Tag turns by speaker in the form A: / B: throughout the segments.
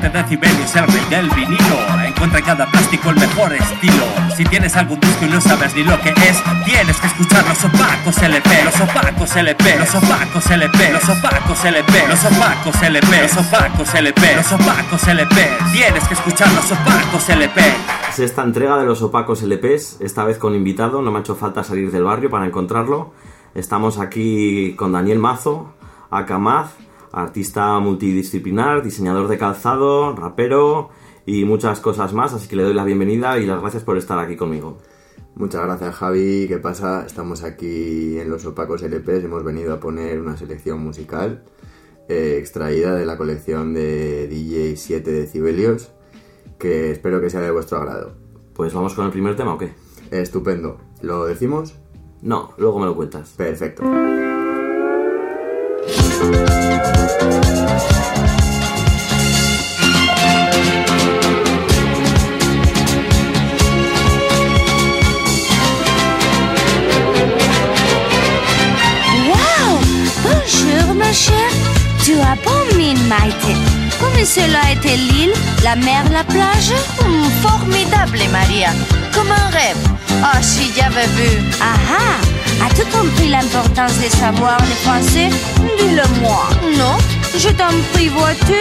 A: 7 decibelios, el rey del vinilo. Encuentra en cada plástico el mejor estilo. Si tienes algún disco y no sabes ni lo que es, tienes que escuchar los opacos LP, los opacos LP, los opacos LP, los opacos LP, los opacos LP, los opacos LP, los opacos LP. Tienes que escuchar los opacos LP.
B: Es esta entrega de los opacos LPs, esta vez con invitado, no me ha hecho falta salir del barrio para encontrarlo. Estamos aquí con Daniel Mazo, Akamaz, artista multidisciplinar, diseñador de calzado, rapero y muchas cosas más, así que le doy la bienvenida y las gracias por estar aquí conmigo.
C: Muchas gracias Javi, ¿qué pasa? Estamos aquí en los opacos LPs, hemos venido a poner una selección musical eh, extraída de la colección de DJ 7 decibelios, que espero que sea de vuestro agrado.
B: Pues vamos con el primer tema o qué?
C: Estupendo, ¿lo decimos?
B: No, luego me lo cuentas.
C: Perfecto.
D: Maïté Comme cela été l'île, la mer, la plage?
E: Hmm, formidable, Maria. Comme un rêve. Oh, si j'avais vu.
D: Ah ah As-tu compris l'importance de savoir le français? Dis-le-moi
E: Non
D: Je t'en prie, vois-tu?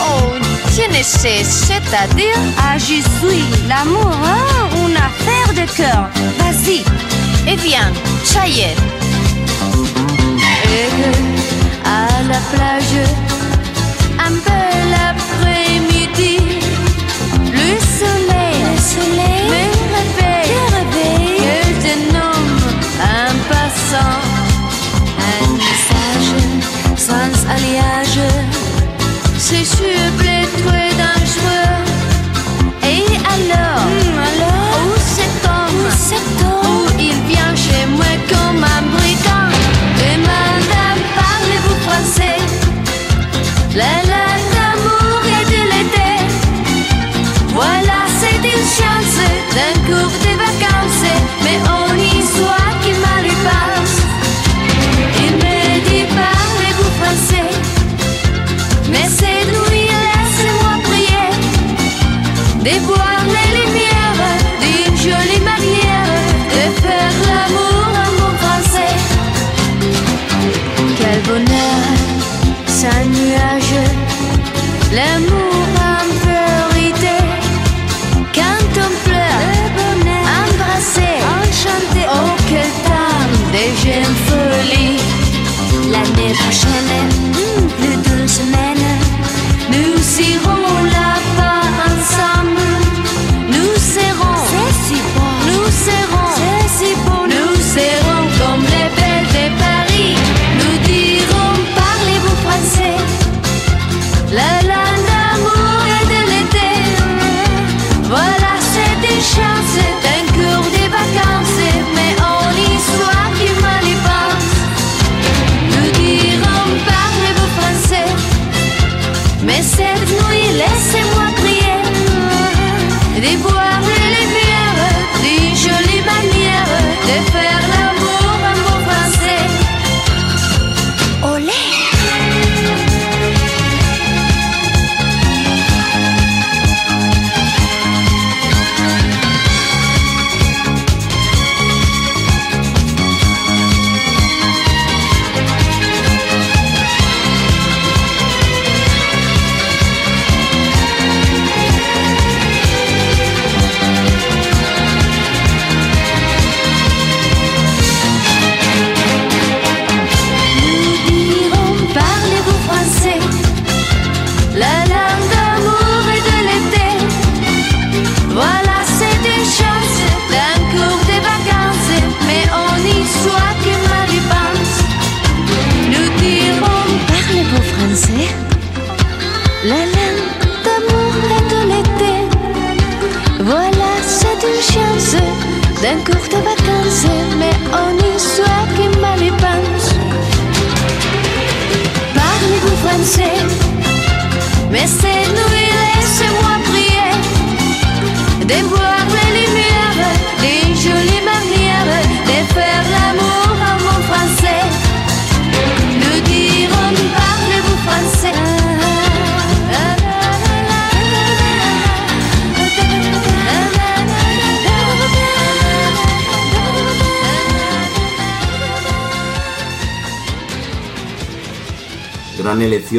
E: Oh, je ne c'est-à-dire.
D: Ah, je suis l'amour, hein Une affaire de cœur Vas-y
E: Eh bien, ça y est.
D: À la plage, un peu l'après-midi, le soleil, le soleil me réveille. Que je nomme un passant, un message sans alliage, c'est super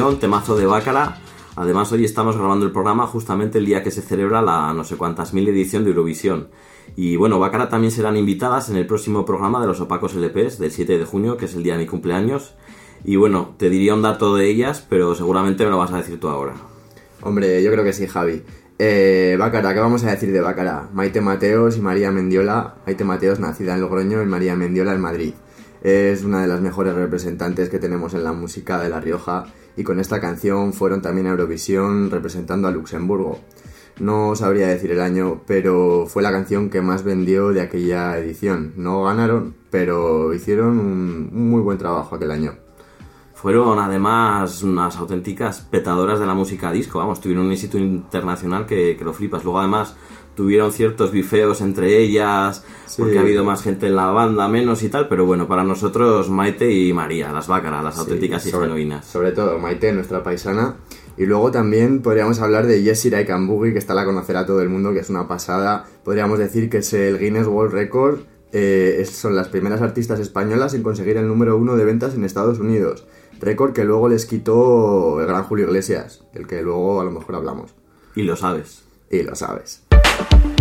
B: temazo de Bácara. Además, hoy estamos grabando el programa justamente el día que se celebra la no sé cuántas mil edición de Eurovisión. Y bueno, Bácara también serán invitadas en el próximo programa de los opacos LPs del 7 de junio, que es el día de mi cumpleaños. Y bueno, te diría un dato de ellas, pero seguramente me lo vas a decir tú ahora.
C: Hombre, yo creo que sí, Javi. Eh, Bácara, ¿qué vamos a decir de Bácara? Maite Mateos y María Mendiola. Maite Mateos, nacida en Logroño, y María Mendiola en Madrid. Es una de las mejores representantes que tenemos en la música de La Rioja y con esta canción fueron también a Eurovisión representando a Luxemburgo. No sabría decir el año, pero fue la canción que más vendió de aquella edición. No ganaron, pero hicieron un, muy buen trabajo aquel año.
B: Fueron además unas auténticas petadoras de la música disco, vamos, tuvieron un éxito internacional que, que lo flipas. Luego además tuvieron ciertos bifeos entre ellas, porque ha habido más gente en la banda, menos y tal, pero bueno, para nosotros Maite y María, las bácaras, las auténticas y
C: sobre,
B: genuinas.
C: Sobre todo Maite, nuestra paisana. Y luego también podríamos hablar de Jessie Raikambugi, que está la conocerá todo el mundo, que es una pasada. Podríamos decir que es el Guinness World Record. Eh, son las primeras artistas españolas en conseguir el número uno de ventas en Estados Unidos. Récord que luego les quitó el gran Julio Iglesias, del que luego a lo mejor hablamos.
B: Y lo sabes.
C: Y lo sabes. Pues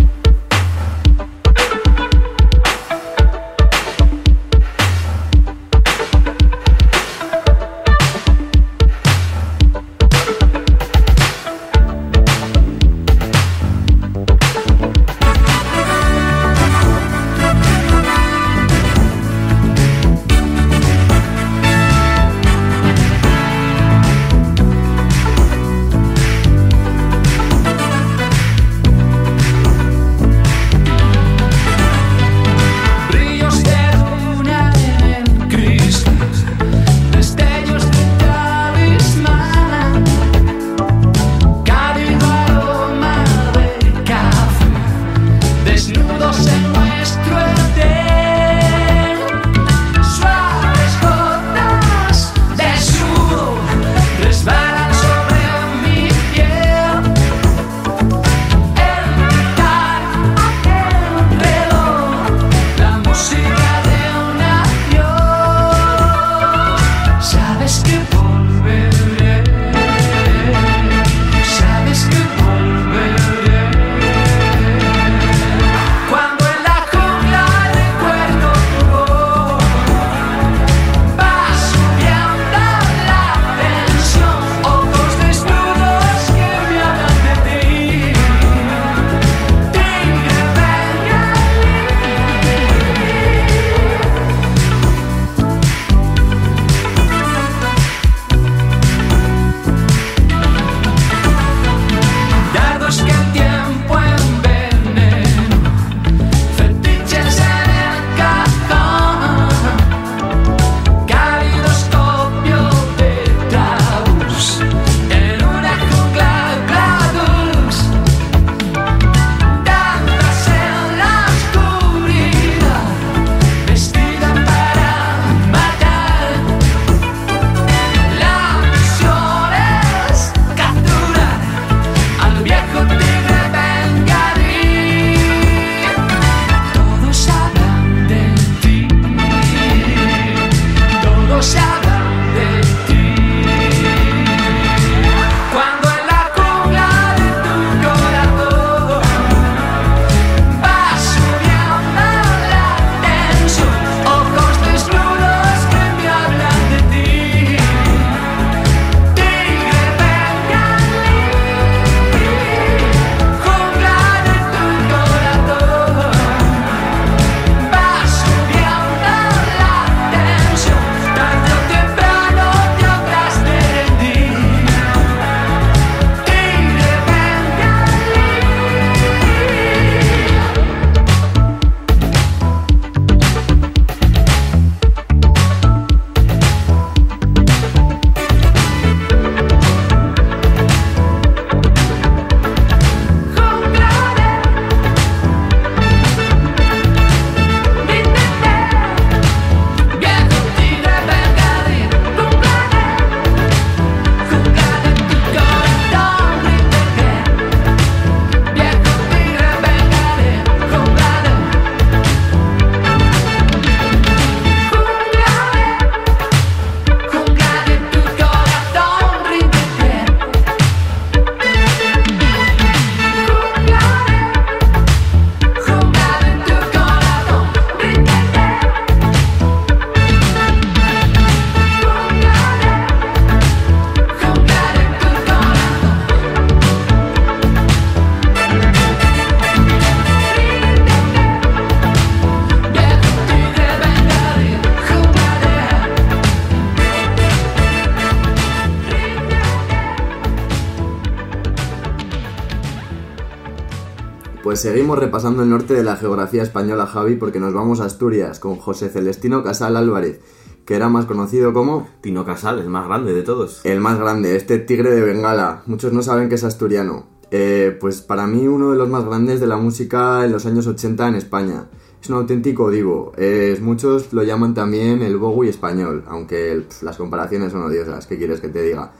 C: seguimos repasando el norte de la geografía española, Javi, porque nos vamos a Asturias con José Celestino Casal Álvarez, que era más conocido como
B: Tino Casal, el más grande de todos.
C: el más grande, este tigre de Bengala. Muchos no saben que es asturiano. Eh, pues para mí uno de los más grandes de la música en los años 80 en España. Es un auténtico divo. Es- muchos lo llaman también el Bowie español, aunque el- las comparaciones son odiosas. ¿Qué quieres que te diga?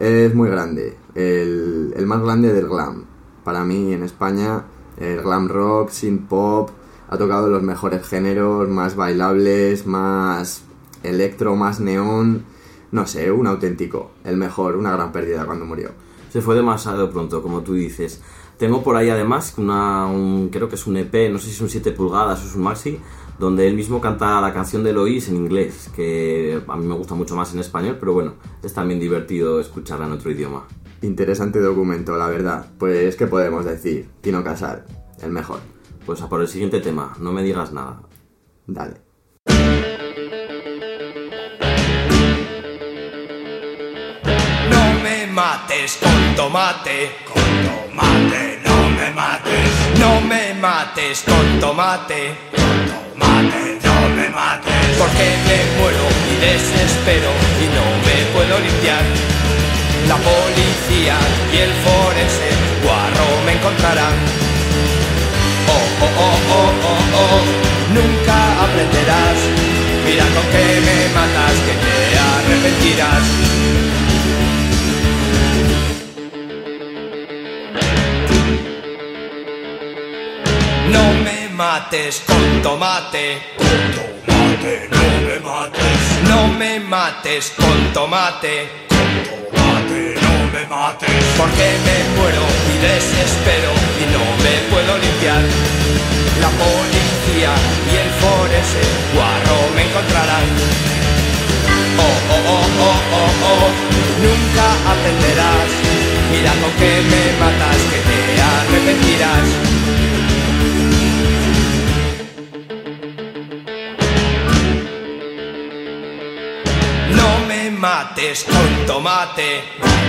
C: Es muy grande, el, el más grande del glam. Para mí en España, el glam rock, synth pop, ha tocado los mejores géneros, más bailables, más electro, más neón. No sé, un auténtico, el mejor, una gran pérdida cuando murió.
B: Se fue demasiado pronto, como tú dices. Tengo por ahí además una, un, creo que es un EP, no sé si son 7 pulgadas o es un maxi, donde él mismo canta la canción de Lois en inglés, que a mí me gusta mucho más en español, pero bueno, es también divertido escucharla en otro idioma.
C: Interesante documento, la verdad. Pues, ¿qué podemos decir? Tino Casal, el mejor.
B: Pues a por el siguiente tema, no me digas nada.
C: Dale.
F: No me mates con tomate, con tomate, no me mates. No me mates con tomate, con tomate, no me mates. Porque me muero y desespero y no me puedo limpiar. La policía y el forense guarro me encontrarán. Oh, oh, oh, oh, oh, oh, nunca aprenderás. Mira con que me matas, que te arrepentirás. No me mates con tomate. Con tomate, no me mates. No me mates con tomate. Porque me muero y desespero y no me puedo limpiar. La policía y el forense guarro me encontrarán. Oh, oh, oh, oh, oh, oh, nunca aprenderás. Mira con que me matas, que te arrepentirás. No me mates con tomate.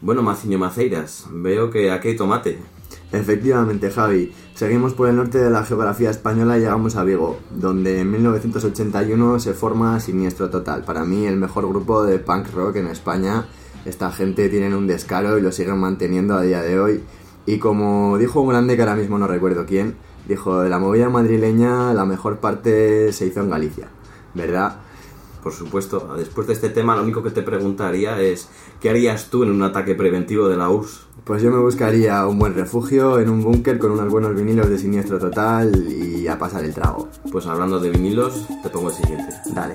B: Bueno, Maciño Maceiras, veo que aquí hay tomate.
C: Efectivamente, Javi. Seguimos por el norte de la geografía española y llegamos a Vigo, donde en 1981 se forma Siniestro Total. Para mí, el mejor grupo de punk rock en España. Esta gente tienen un descaro y lo siguen manteniendo a día de hoy. Y como dijo un grande que ahora mismo no recuerdo quién, dijo, de la movida madrileña la mejor parte se hizo en Galicia, ¿verdad?
B: Por supuesto, después de este tema lo único que te preguntaría es ¿qué harías tú en un ataque preventivo de la URSS?
C: Pues yo me buscaría un buen refugio en un búnker con unos buenos vinilos de Siniestro Total y a pasar el trago.
B: Pues hablando de vinilos, te pongo el siguiente.
C: Dale.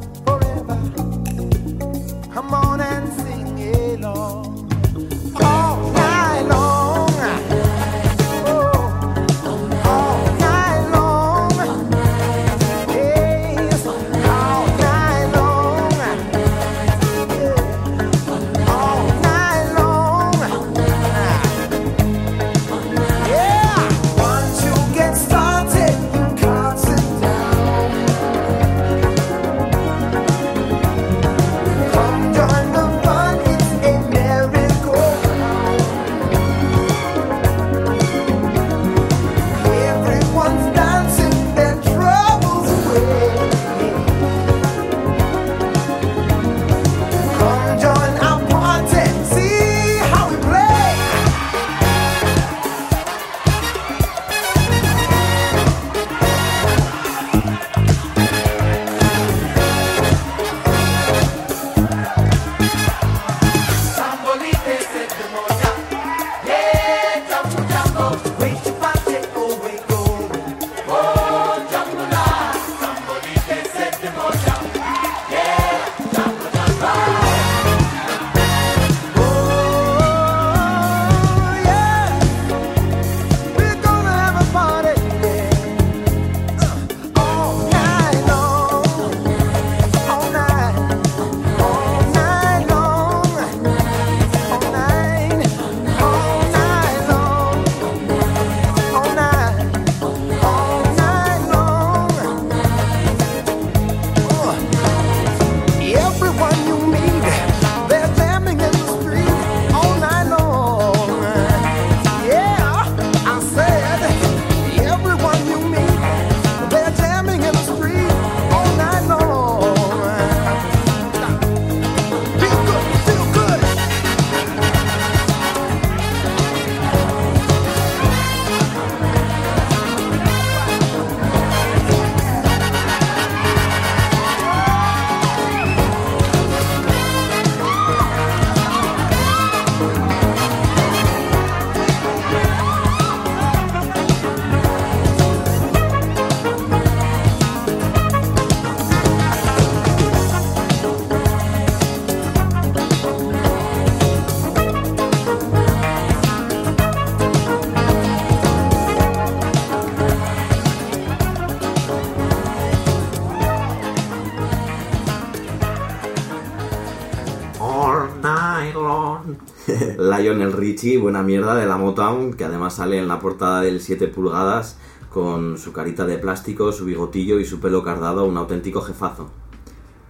B: Richie, buena mierda de la Motown, que además sale en la portada del 7 pulgadas con su carita de plástico, su bigotillo y su pelo cardado, un auténtico jefazo.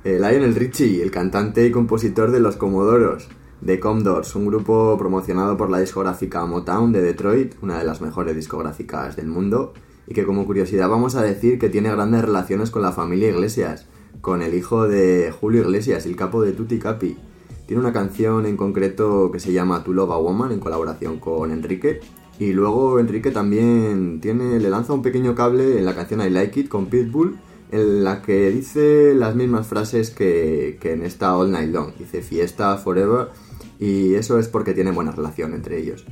C: Eh, Lionel Richie, el cantante y compositor de Los Comodoros, de Commodores, un grupo promocionado por la discográfica Motown de Detroit, una de las mejores discográficas del mundo, y que como curiosidad vamos a decir que tiene grandes relaciones con la familia Iglesias, con el hijo de Julio Iglesias, el capo de Tutti Capi. Tiene una canción en concreto que se llama Tu Love a Woman en colaboración con Enrique. Y luego Enrique también tiene, le lanza un pequeño cable en la canción I Like It con Pitbull, en la que dice las mismas frases que, que en esta All Night Long. Dice fiesta, forever, y eso es porque tiene buena relación entre ellos.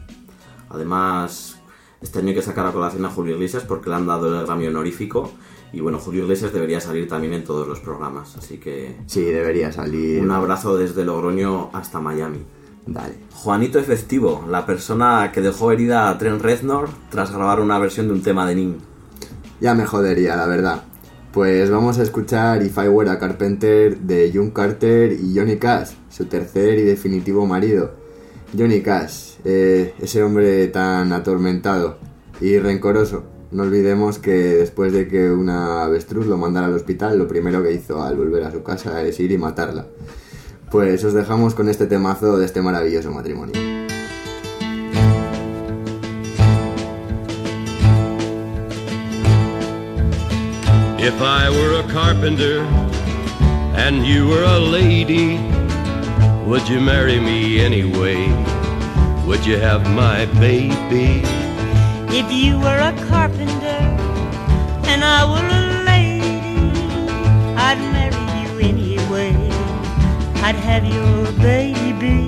B: Además, este año hay que sacar a colación a Julio Iglesias porque le han dado el Grammy honorífico. Y bueno, Julio Iglesias debería salir también en todos los programas. Así que
C: Sí, debería salir.
B: un abrazo desde Logroño hasta Miami.
C: Dale.
B: Juanito Efectivo, la persona que dejó herida a Trent Reznor tras grabar una versión de un tema de Ning.
C: Ya me jodería, la verdad. Pues vamos a escuchar If I Were a Carpenter de June Carter y Johnny Cash, su tercer y definitivo marido. Johnny Cash, eh, ese hombre tan atormentado y rencoroso. No olvidemos que después de que una avestruz lo mandara al hospital, lo primero que hizo al volver a su casa es ir y matarla. Pues os dejamos con este temazo de este maravilloso matrimonio.
G: If I were a carpenter and you were a lady, would you marry me anyway? Would you have my baby?
H: If you were a carpenter and I were a lady, I'd marry you anyway. I'd have your baby.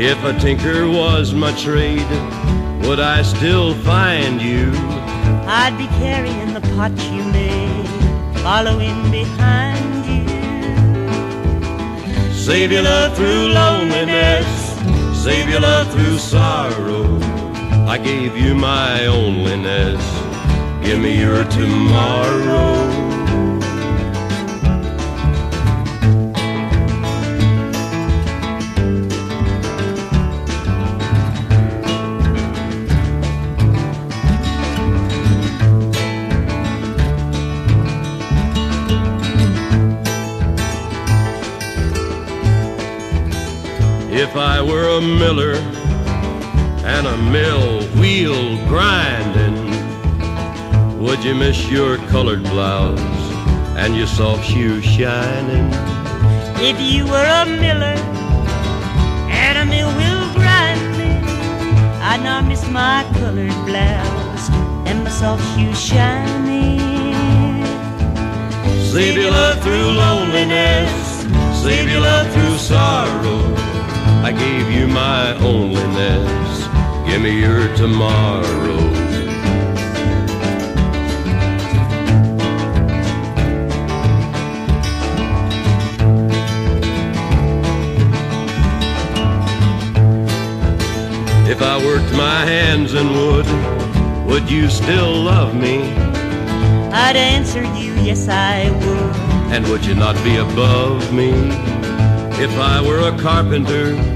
G: If a tinker was my trade, would I still find you?
H: I'd be carrying the pot you made, following behind.
G: Save your love through loneliness, save your love through sorrow. I gave you my onlyness, give me your tomorrow. Miller and a mill wheel grinding, would you miss your colored blouse and your soft shoes shining?
H: If you were a miller and a mill wheel grinding, I'd not miss my colored blouse and my soft shoes shining.
G: Save your love through loneliness, save your love through sorrow. I gave you my onlyness, give me your tomorrow. If I worked my hands in wood, would you still love me?
H: I'd answer you, yes, I would.
G: And would you not be above me? If I were a carpenter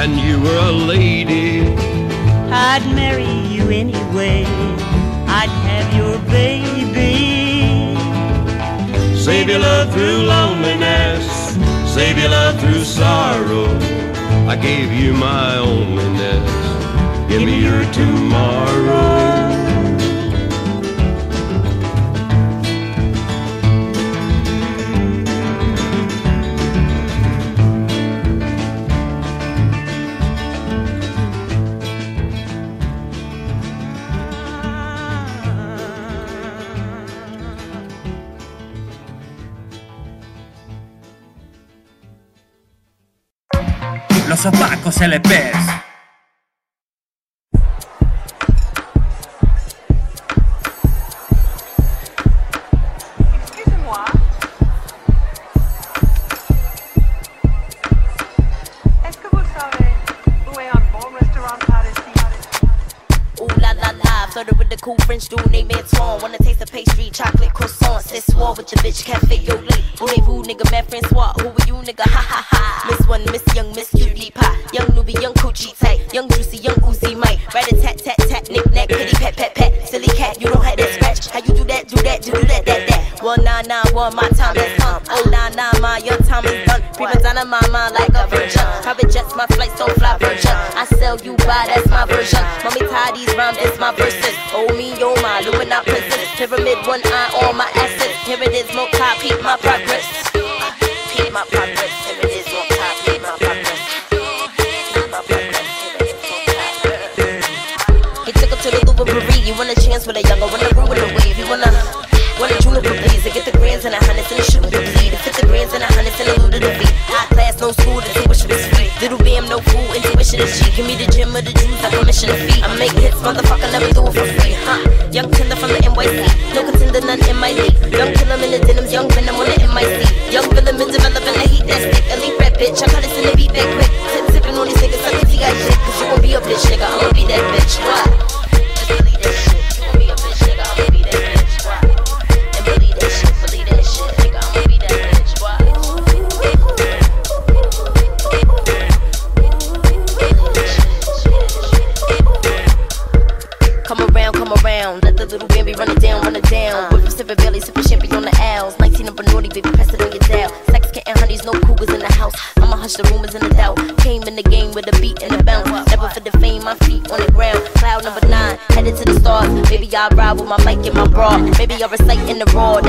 G: and you were a lady,
H: I'd marry you anyway. I'd have your baby.
G: save your love through loneliness, save your love through sorrow. I gave you my onlyness, give me your tomorrow.
I: With the cool French dude named Antoine. Wanna taste the pastry, chocolate croissant. C'est soir with the bitch, cafe yo late. Voulez-vous, nigga, man, Francois? Who are you, nigga? Ha ha ha. Miss one, Miss Young, Miss Cutie Pie. Young newbie, young coochie tight. Young juicy, young Uzi Mike. Right a tat tat tat, knick knack, kitty pat pat pat. Silly cat, you don't have that scratch. How you do that, do that, do that, that, that. One nine nine one, my time has come. Oh nine nine, my your time is done. Prima donna, my mind like a virgin. Private jets, my flight so fly virgin. I sell you by, that's my version. Mommy tie these rhymes, it's my verses. Oh me, oh my, Lumina princess. Pyramid, one eye, all my assets. Here it is, more top, peep my progress. Intuition is cheap. Give me the gym or the juice, I commission a fee. I make hits, motherfucker, never do it for free, huh? Young killer from the NYC, no contender, none in my league. Young killer in the denims, young venom on the MIC. Young villain been developing the heat that stick. Elite rap bitch, I cut this in the beat back quick. Tip tipping on these niggas, suck the T.I. shit. Cause you gon' be a bitch, nigga, I'ma be that bitch. What? ever sight in the raw.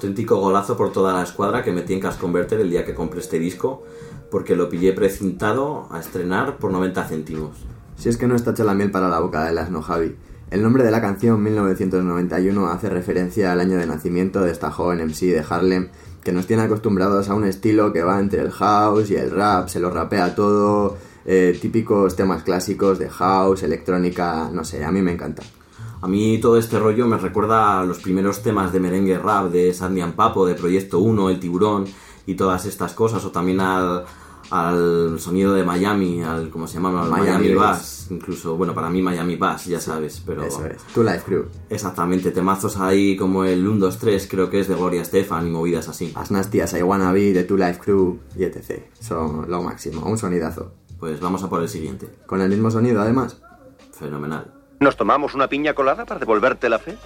B: Auténtico golazo por toda la escuadra que metí en Cash Converter el día que compré este disco, porque lo pillé precintado a estrenar por 90 céntimos.
C: Si es que no está hecha la miel para la boca de las no Javi. El nombre de la canción 1991 hace referencia al año de nacimiento de esta joven MC de Harlem que nos tiene acostumbrados a un estilo que va entre el house y el rap, se lo rapea todo, eh, típicos temas clásicos de house, electrónica, no sé, a mí me encanta.
B: A mí todo este rollo me recuerda a los primeros temas de merengue rap de Sandy and Papo, de Proyecto 1, El Tiburón y todas estas cosas, o también al, al sonido de Miami, al, ¿cómo se llama? Al
C: Miami
B: Miami,
C: Bass.
B: Incluso, bueno, para mí Miami Bass, ya sabes, pero...
C: Eso es, Tu Life Crew.
B: Exactamente, temazos ahí como el 1, 2, 3, creo que es de Gloria Estefan y movidas así.
C: As Nasty as I Wanna Be, de Tu Life Crew y etc. Son lo máximo, un sonidazo.
B: Pues vamos a por el siguiente.
C: Con el mismo sonido además.
B: Fenomenal.
J: ¿Nos tomamos una piña colada para devolverte la fe?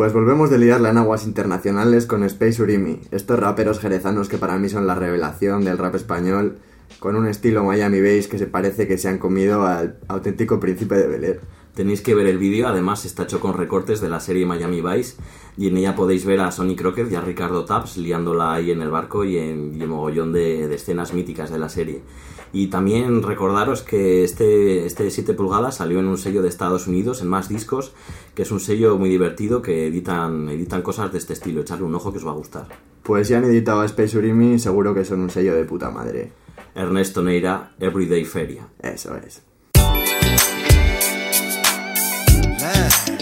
C: Pues volvemos de liarla en aguas internacionales con Space Urimi, estos raperos jerezanos que para mí son la revelación del rap español, con un estilo Miami Bass que se parece que se han comido al auténtico príncipe de Bel Air.
B: Tenéis que ver el vídeo, además está hecho con recortes de la serie Miami Vice y en ella podéis ver a Sonny Crockett y a Ricardo Taps liándola ahí en el barco y en, y en mogollón de, de escenas míticas de la serie. Y también recordaros que este, este 7 pulgadas salió en un sello de Estados Unidos, en más discos, que es un sello muy divertido que editan, editan cosas de este estilo. Echarle un ojo que os va a gustar.
C: Pues si han editado a Space Urimi, seguro que son un sello de puta madre.
B: Ernesto Neira, Everyday Feria.
C: Eso es.
K: I'm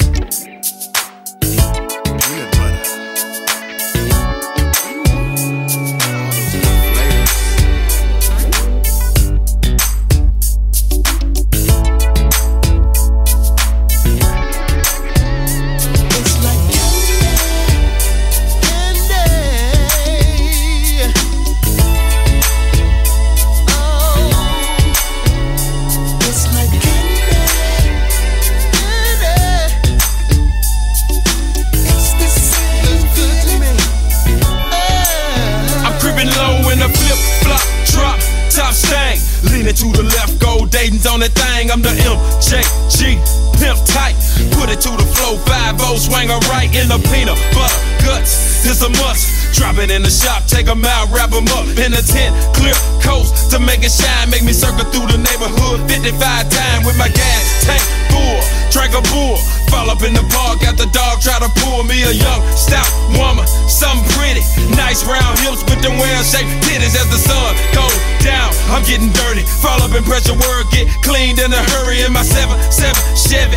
K: I'm the MJG pimp tight. Put it to the flow, 5 swing her right in the peanut butter guts. It's a must. Drop it in the shop, take 'em out, wrap 'em up in a tent. Clear coast to make it shine. Make me circle through the neighborhood 55 times with my gas tank full. Drink a bull, fall up in the park at the dog, try to pull me a young, stout woman, something pretty. Nice round hips with them well shaped titties as the sun goes down. I'm getting dirty, fall up in pressure work, get cleaned in a hurry in my 7 7 Chevy,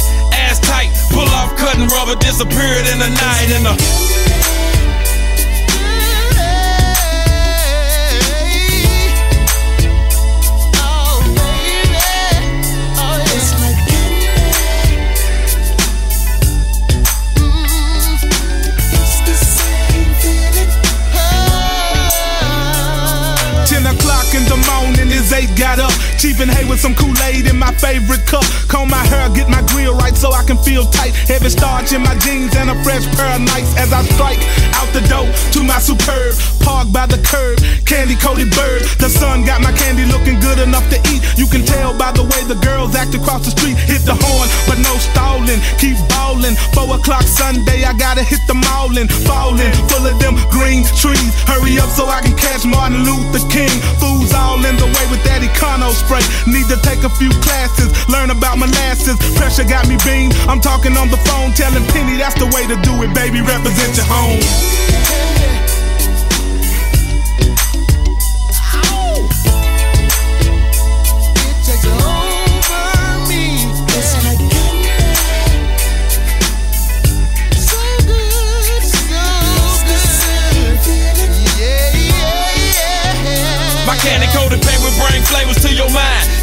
K: ass tight, pull off cutting rubber, disappeared in the night in the.
L: Ten o'clock in the morning, his eight got up. Chief hay with some Kool-Aid in my favorite cup. Comb my hair, get my grill right so I can feel tight. Heavy starch in my jeans and a fresh pair of nights as I strike out the door to my superb. Park by the curb, candy coated bird. The sun got my candy looking good enough to eat. You can tell by the way the girls act across the street. Hit the horn, but no stalling. Keep ballin'. Four o'clock Sunday, I gotta hit the mallin'. Fallin', full of them green trees. Hurry up so I can catch Martin Luther King. Fools all in the way with that econo. Need to take a few classes, learn about molasses. Pressure got me beamed. I'm talking on the phone, telling Penny that's the way to do it, baby. Represent your home.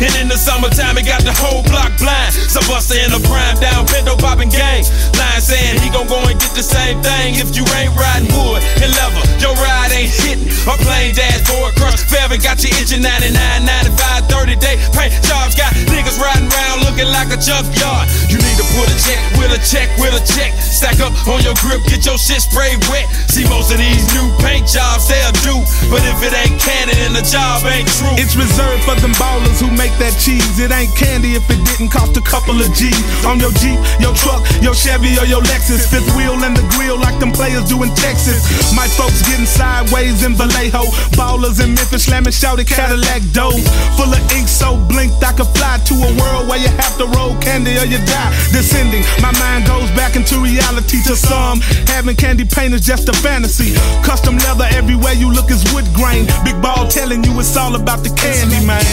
K: In the summertime, it got the whole block blind. So Buster in the prime down, Pinto popping gang. Line saying he gon' go and get the same thing if you ain't riding wood and leather. Your ride ain't hitting. Or plain dashboard crush. Forever got you itching 99, 95, 30 day paint jobs. Got niggas riding around looking like a junkyard. You need to put a check with a check with a check. Stack up on your grip, get your shit sprayed wet. See most of these new paint jobs they'll do, but if it ain't canon and the job ain't true.
L: It's reserved for them ballers who make that cheese. It ain't candy if it didn't cost a couple of G's. On your Jeep, your truck, your Chevy, or your Lexus. Fifth wheel and the grill like them players do in Texas. My folks getting sideways in Vallejo. Ballers in Memphis slamming shouted Cadillac doors. Full of ink so blinked I could fly to a world where you have to roll candy or you die. Descending, my mind goes back into reality to some. Having candy paint is just a fantasy. Custom leather everywhere you look is wood grain. Big ball telling you it's all about the candy, man.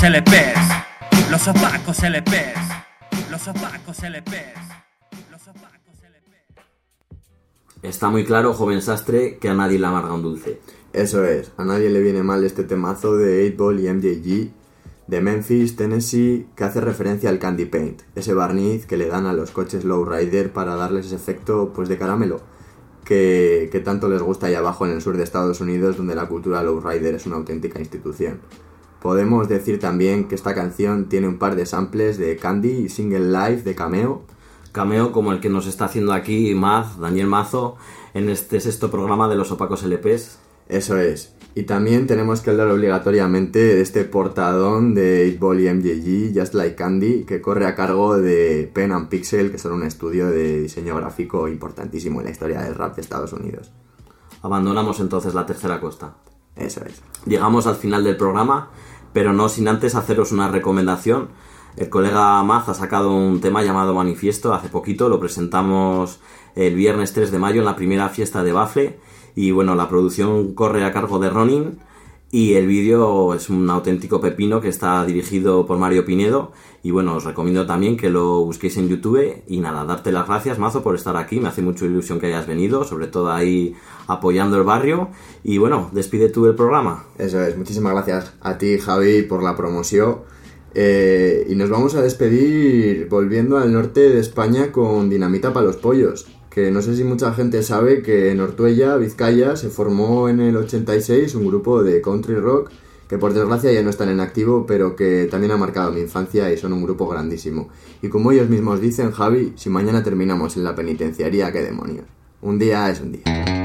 A: Opacos LPs. Los opacos LPs. Los opacos LPs. Los opacos LPs.
B: Está muy claro, joven sastre, que a nadie le amarga un dulce.
C: Eso es, a nadie le viene mal este temazo de 8-Ball y MJG de Memphis, Tennessee, que hace referencia al candy paint, ese barniz que le dan a los coches lowrider para darles ese efecto pues de caramelo, que, que tanto les gusta ahí abajo en el sur de Estados Unidos, donde la cultura lowrider es una auténtica institución. Podemos decir también que esta canción tiene un par de samples de Candy y Single Life de Cameo,
B: Cameo como el que nos está haciendo aquí Maz, Daniel Mazo, en este sexto programa de los opacos LPs.
C: Eso es. Y también tenemos que hablar obligatoriamente de este portadón de 8-Ball y MJG, Just Like Candy, que corre a cargo de Pen and Pixel, que son un estudio de diseño gráfico importantísimo en la historia del rap de Estados Unidos.
B: Abandonamos entonces la tercera costa.
C: Eso es.
B: Llegamos al final del programa, pero no sin antes haceros una recomendación. El colega Maz ha sacado un tema llamado Manifiesto. Hace poquito, lo presentamos el viernes 3 de mayo en la primera fiesta de Bafle. Y bueno, la producción corre a cargo de Ronin y el vídeo es un auténtico pepino que está dirigido por Mario Pinedo y bueno, os recomiendo también que lo busquéis en YouTube y nada, darte las gracias Mazo por estar aquí, me hace mucha ilusión que hayas venido, sobre todo ahí apoyando el barrio y bueno, despide tú el programa.
C: Eso es, muchísimas gracias a ti Javi por la promoción. Eh, y nos vamos a despedir volviendo al norte de España con Dinamita para los Pollos. Que no sé si mucha gente sabe que en Ortuella, Vizcaya, se formó en el 86 un grupo de country rock que por desgracia ya no están en activo, pero que también ha marcado mi infancia y son un grupo grandísimo. Y como ellos mismos dicen, Javi, si mañana terminamos en la penitenciaría, qué demonios. Un día es un día.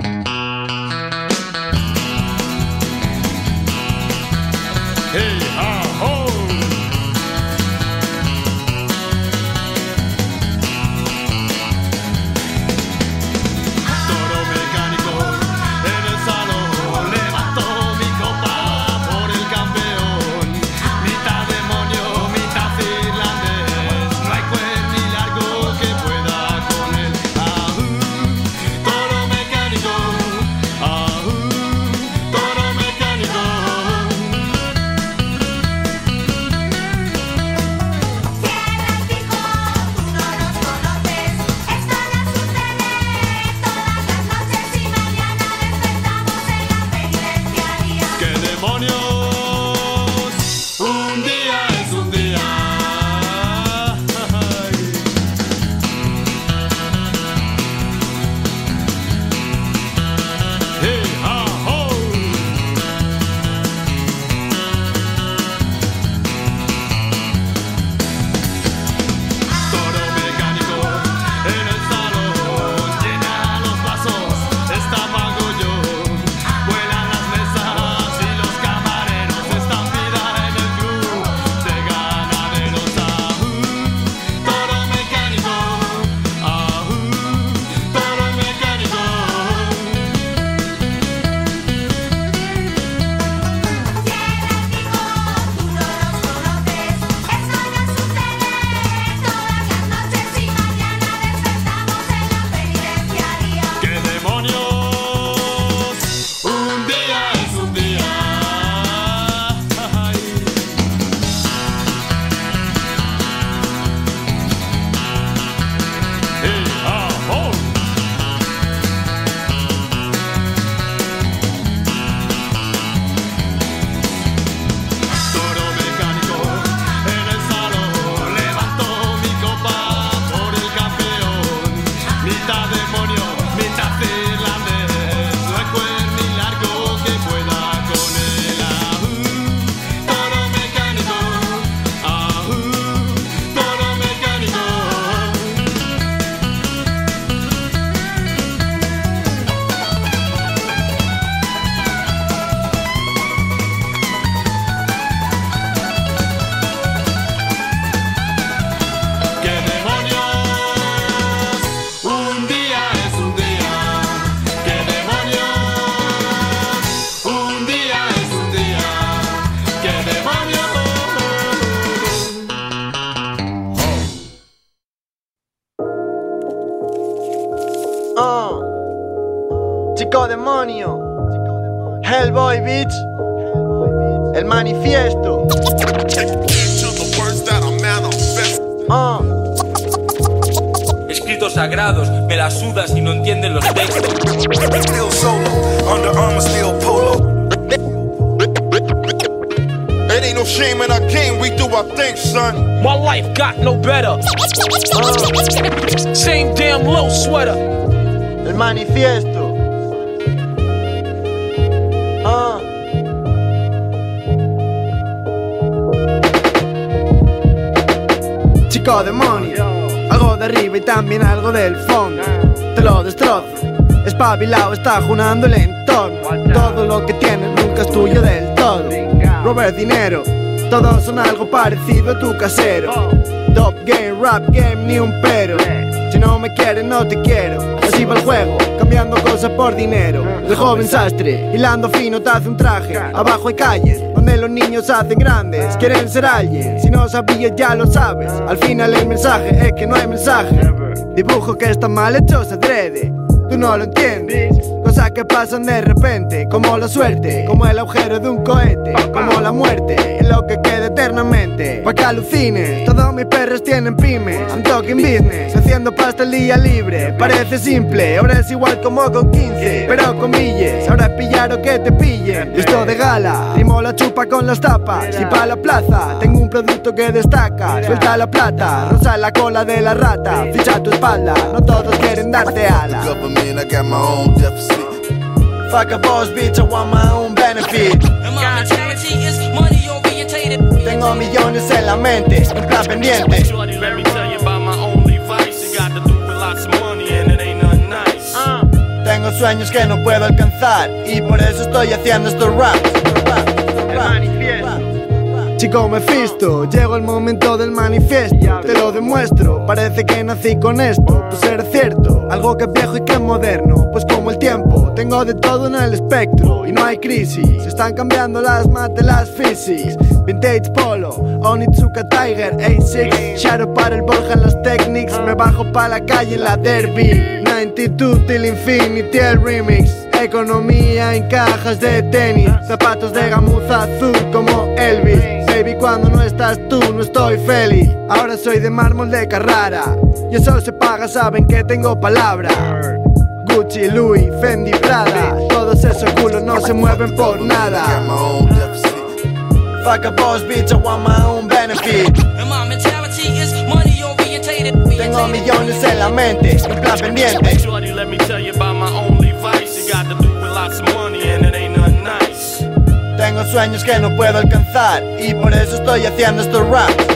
M: Te lo destrozo, espabilado está junando el entorno. Todo lo que tienes nunca es tuyo del todo. Robert Dinero, todos son algo parecido a tu casero. Top game, rap game, ni un pero. Si no me quieres, no te quiero. Así va el juego, cambiando cosas por dinero. El joven sastre, hilando fino, te hace un traje. Abajo hay calles, donde los niños hacen grandes. Quieren ser alguien, si no sabías ya lo sabes. Al final el mensaje es que no hay mensaje. Dibujo que está mal hecho se adrede. Tú no lo entiendes, cosas que pasan de repente, como la suerte, como el agujero de un cohete, como la muerte, es lo que queda eternamente. Pa' que alucines, todos mis perros tienen pymes, I'm talking business, haciendo pasta el día libre. Parece simple, ahora es igual como con 15, pero con milles, ahora es pillar o que te pillen. Esto de gala, rimo la chupa con las tapas, y pa' la plaza, tengo un producto que destaca, suelta la plata, rosa la cola de la rata, ficha tu espalda, no todos quieren darte alas.
N: I got my own deficit.
M: Fuck a boss, bitch, I want my own benefit. Tengo millones en la mente, en plan pendiente.
K: Let me tell you about my only vice. It got to do with lots of money and it ain't nothing nice.
M: Tengo sueños que no puedo alcanzar y por eso estoy haciendo estos raps. Chico Mephisto, llegó el momento del manifiesto. Te lo demuestro, parece que nací con esto. Pues era cierto, algo que es viejo y que es moderno. Pues como el tiempo, tengo de todo en el espectro. Y no hay crisis, están cambiando las mates, las physics. Vintage Polo, Onitsuka Tiger, A6 Shadow para el Borja en las techniques Me bajo pa' la calle en la derby. 92 till infinity el remix. Economía en cajas de tenis. Zapatos de gamuza azul como Elvis Baby cuando no estás tú no estoy feliz. Ahora soy de mármol de Carrara. Y eso se paga saben que tengo palabra. Gucci, Louis, Fendi, Prada. Todos esos culos no se mueven por nada. Fuck a boss bitch I want my own benefit.
O: And my mentality is money orientated.
M: Tengo millones en la mente, en plan pendiente.
K: Shorty, let me tell you about my only vice. It got to do with lots of money
M: Tengo sueños que no puedo alcanzar Y por eso estoy haciendo estos raps